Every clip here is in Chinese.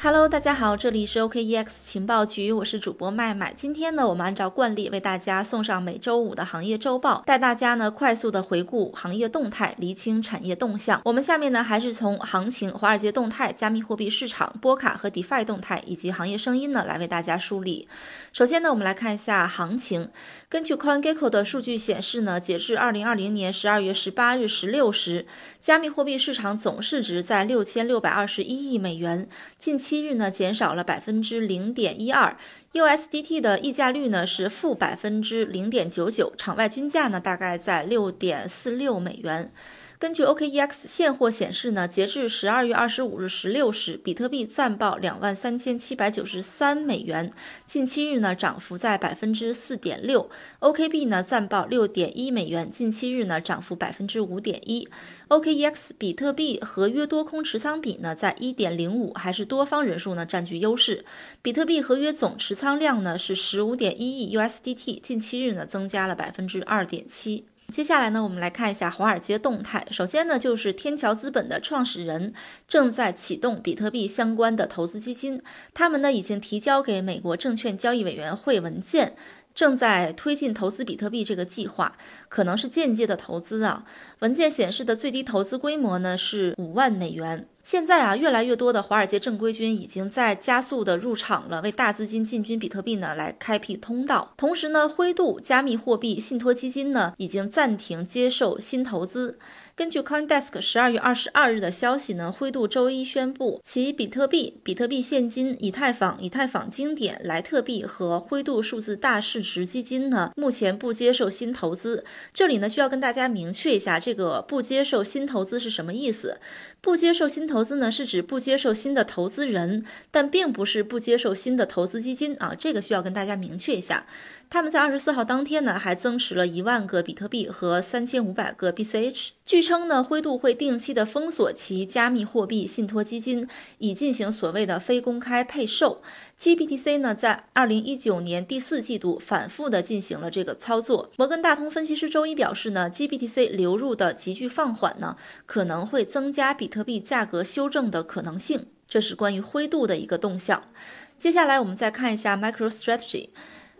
Hello，大家好，这里是 OKEX 情报局，我是主播麦麦。今天呢，我们按照惯例为大家送上每周五的行业周报，带大家呢快速的回顾行业动态，厘清产业动向。我们下面呢还是从行情、华尔街动态、加密货币市场、波卡和 DeFi 动态以及行业声音呢来为大家梳理。首先呢，我们来看一下行情。根据 CoinGecko 的数据显示呢，截至二零二零年十二月十八日十六时，加密货币市场总市值在六千六百二十一亿美元。近期。七日呢，减少了百分之零点一二，USDT 的溢价率呢是负百分之零点九九，场外均价呢大概在六点四六美元。根据 OKEX 现货显示呢，截至十二月二十五日十六时，比特币暂报两万三千七百九十三美元，近七日呢涨幅在百分之四点六；OKB 呢暂报六点一美元，近七日呢涨幅百分之五点一。OKEX 比特币合约多空持仓比呢在一点零五，还是多方人数呢占据优势。比特币合约总持仓量呢是十五点一亿 USDT，近七日呢增加了百分之二点七。接下来呢，我们来看一下华尔街动态。首先呢，就是天桥资本的创始人正在启动比特币相关的投资基金，他们呢已经提交给美国证券交易委员会文件。正在推进投资比特币这个计划，可能是间接的投资啊。文件显示的最低投资规模呢是五万美元。现在啊，越来越多的华尔街正规军已经在加速的入场了，为大资金进军比特币呢来开辟通道。同时呢，灰度加密货币信托基金呢已经暂停接受新投资。根据 CoinDesk 十二月二十二日的消息呢，灰度周一宣布，其比特币、比特币现金、以太坊、以太坊经典、莱特币和灰度数字大市值基金呢，目前不接受新投资。这里呢，需要跟大家明确一下，这个不接受新投资是什么意思？不接受新投投资呢，是指不接受新的投资人，但并不是不接受新的投资基金啊。这个需要跟大家明确一下。他们在二十四号当天呢，还增持了一万个比特币和三千五百个 BCH。据称呢，灰度会定期的封锁其加密货币信托基金，以进行所谓的非公开配售。GBTC 呢，在二零一九年第四季度反复的进行了这个操作。摩根大通分析师周一表示呢，GBTC 流入的急剧放缓呢，可能会增加比特币价格和修正的可能性。这是关于灰度的一个动向。接下来我们再看一下 MicroStrategy。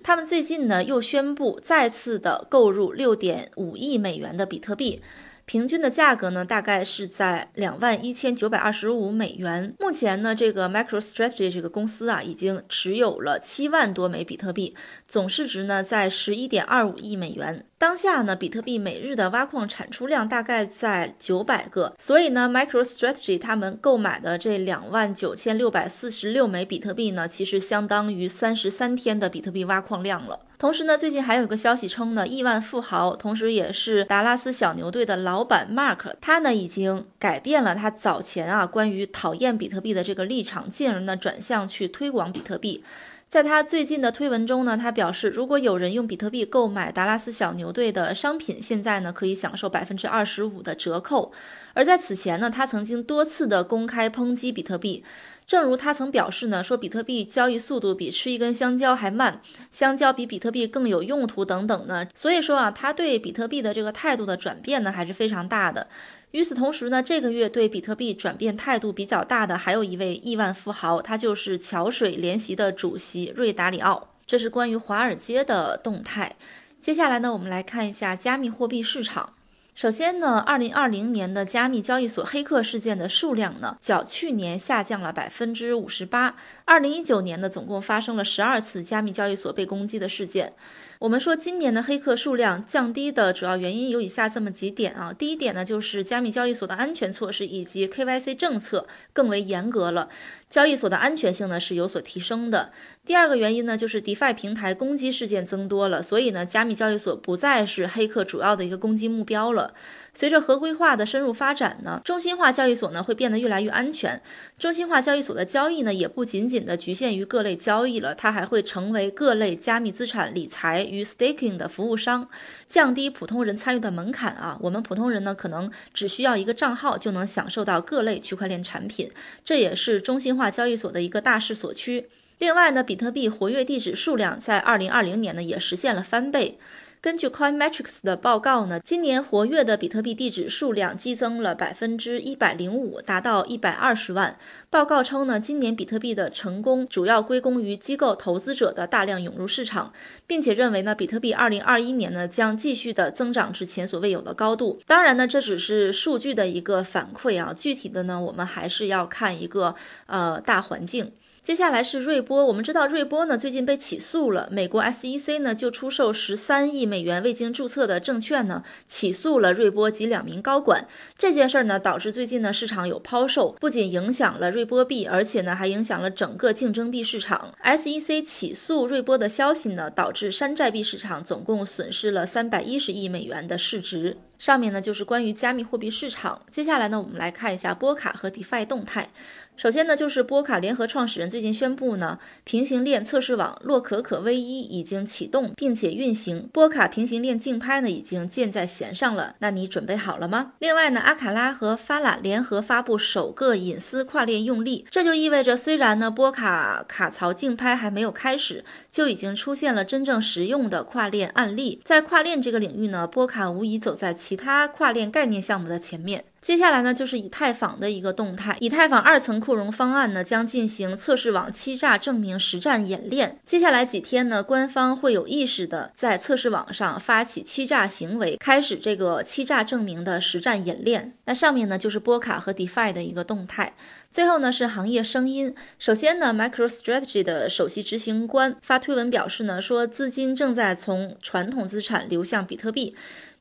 他们最近呢又宣布再次的购入六点五亿美元的比特币。平均的价格呢，大概是在两万一千九百二十五美元。目前呢，这个 MicroStrategy 这个公司啊，已经持有了七万多枚比特币，总市值呢在十一点二五亿美元。当下呢，比特币每日的挖矿产出量大概在九百个，所以呢，MicroStrategy 他们购买的这两万九千六百四十六枚比特币呢，其实相当于三十三天的比特币挖矿量了。同时呢，最近还有一个消息称呢，亿万富豪，同时也是达拉斯小牛队的老板 Mark，他呢已经改变了他早前啊关于讨厌比特币的这个立场，进而呢转向去推广比特币。在他最近的推文中呢，他表示，如果有人用比特币购买达拉斯小牛队的商品，现在呢可以享受百分之二十五的折扣。而在此前呢，他曾经多次的公开抨击比特币。正如他曾表示呢，说比特币交易速度比吃一根香蕉还慢，香蕉比比特币更有用途等等呢。所以说啊，他对比特币的这个态度的转变呢，还是非常大的。与此同时呢，这个月对比特币转变态度比较大的还有一位亿万富豪，他就是桥水联席的主席瑞达里奥。这是关于华尔街的动态。接下来呢，我们来看一下加密货币市场。首先呢，二零二零年的加密交易所黑客事件的数量呢，较去年下降了百分之五十八。二零一九年呢，总共发生了十二次加密交易所被攻击的事件。我们说今年的黑客数量降低的主要原因有以下这么几点啊。第一点呢，就是加密交易所的安全措施以及 KYC 政策更为严格了，交易所的安全性呢是有所提升的。第二个原因呢，就是 DeFi 平台攻击事件增多了，所以呢，加密交易所不再是黑客主要的一个攻击目标了。随着合规化的深入发展呢，中心化交易所呢会变得越来越安全。中心化交易所的交易呢，也不仅仅的局限于各类交易了，它还会成为各类加密资产理财与 staking 的服务商，降低普通人参与的门槛啊。我们普通人呢，可能只需要一个账号就能享受到各类区块链产品，这也是中心化交易所的一个大势所趋。另外呢，比特币活跃地址数量在二零二零年呢也实现了翻倍。根据 Coinmetrics 的报告呢，今年活跃的比特币地址数量激增了百分之一百零五，达到一百二十万。报告称呢，今年比特币的成功主要归功于机构投资者的大量涌入市场，并且认为呢，比特币二零二一年呢将继续的增长至前所未有的高度。当然呢，这只是数据的一个反馈啊，具体的呢，我们还是要看一个呃大环境。接下来是瑞波，我们知道瑞波呢最近被起诉了，美国 SEC 呢就出售十三亿美元未经注册的证券呢，起诉了瑞波及两名高管。这件事儿呢导致最近呢市场有抛售，不仅影响了瑞波币，而且呢还影响了整个竞争币市场。SEC 起诉瑞波的消息呢，导致山寨币市场总共损失了三百一十亿美元的市值。上面呢就是关于加密货币市场，接下来呢我们来看一下波卡和 DeFi 动态。首先呢，就是波卡联合创始人最近宣布呢，平行链测试网洛可可 V 一已经启动并且运行，波卡平行链竞拍呢已经箭在弦上了。那你准备好了吗？另外呢，阿卡拉和发拉联合发布首个隐私跨链用例，这就意味着虽然呢波卡卡槽竞拍还没有开始，就已经出现了真正实用的跨链案例。在跨链这个领域呢，波卡无疑走在其他跨链概念项目的前面。接下来呢，就是以太坊的一个动态。以太坊二层扩容方案呢，将进行测试网欺诈证明实战演练。接下来几天呢，官方会有意识的在测试网上发起欺诈行为，开始这个欺诈证明的实战演练。那上面呢，就是波卡和 DeFi 的一个动态。最后呢，是行业声音。首先呢，MicroStrategy 的首席执行官发推文表示呢，说资金正在从传统资产流向比特币。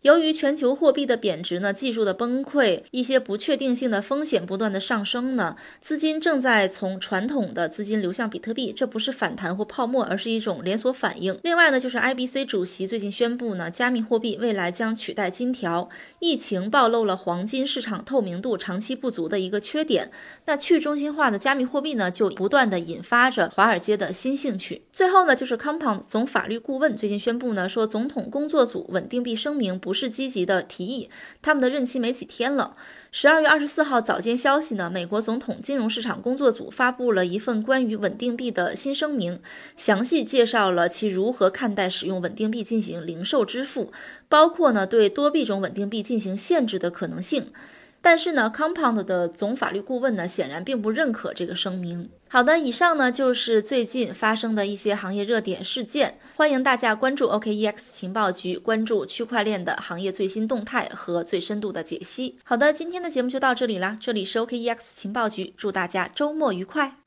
由于全球货币的贬值呢，技术的崩溃，一些不确定性的风险不断的上升呢，资金正在从传统的资金流向比特币，这不是反弹或泡沫，而是一种连锁反应。另外呢，就是 IBC 主席最近宣布呢，加密货币未来将取代金条。疫情暴露了黄金市场透明度长期不足的一个缺点，那去中心化的加密货币呢，就不断的引发着华尔街的新兴趣。最后呢，就是 Compound 总法律顾问最近宣布呢，说总统工作组稳定币声明。不是积极的提议，他们的任期没几天了。十二月二十四号早间消息呢，美国总统金融市场工作组发布了一份关于稳定币的新声明，详细介绍了其如何看待使用稳定币进行零售支付，包括呢对多币种稳定币进行限制的可能性。但是呢，Compound 的总法律顾问呢，显然并不认可这个声明。好的，以上呢就是最近发生的一些行业热点事件，欢迎大家关注 OKEX 情报局，关注区块链的行业最新动态和最深度的解析。好的，今天的节目就到这里啦，这里是 OKEX 情报局，祝大家周末愉快。